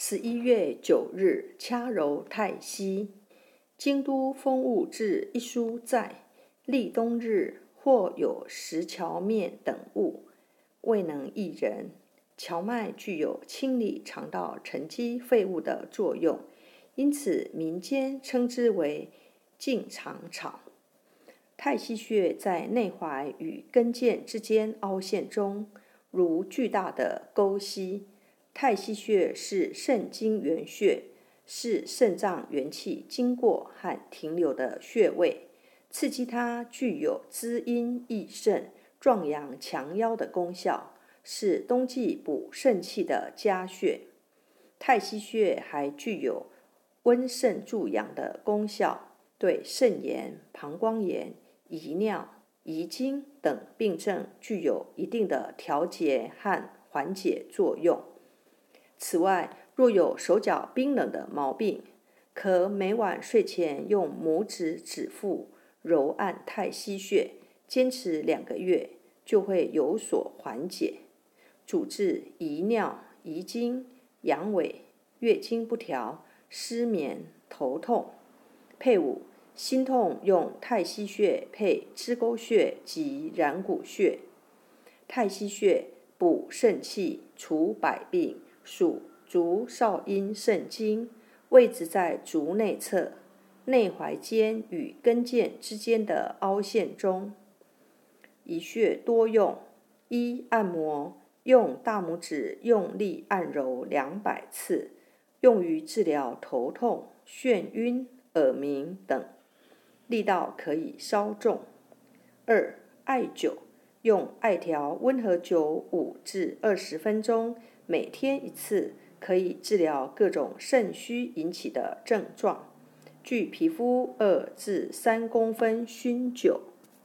十一月九日，掐揉太溪。京都风物志一书在，立冬日或有石荞面等物，未能益人。荞麦具有清理肠道沉积废物的作用，因此民间称之为净肠草。太溪穴在内踝与跟腱之间凹陷中，如巨大的沟溪。太溪穴是肾经原穴，是肾脏元气经过和停留的穴位。刺激它具有滋阴益肾、壮阳强腰的功效，是冬季补肾气的佳穴。太溪穴还具有温肾助阳的功效，对肾炎、膀胱炎、遗尿、遗精等病症具有一定的调节和缓解作用。此外，若有手脚冰冷的毛病，可每晚睡前用拇指指腹揉按太溪穴，坚持两个月，就会有所缓解，主治遗尿、遗精、阳痿、月经不调、失眠、头痛。配伍心痛用太溪穴配支沟穴及然谷穴。太溪穴补肾气，除百病。属足少阴肾经，位置在足内侧内踝尖与跟腱之间的凹陷中。一穴多用：一、按摩，用大拇指用力按揉两百次，用于治疗头痛、眩晕、耳鸣等，力道可以稍重。二、艾灸，用艾条温和灸五至二十分钟。每天一次，可以治疗各种肾虚引起的症状。距皮肤二至三公分熏灸。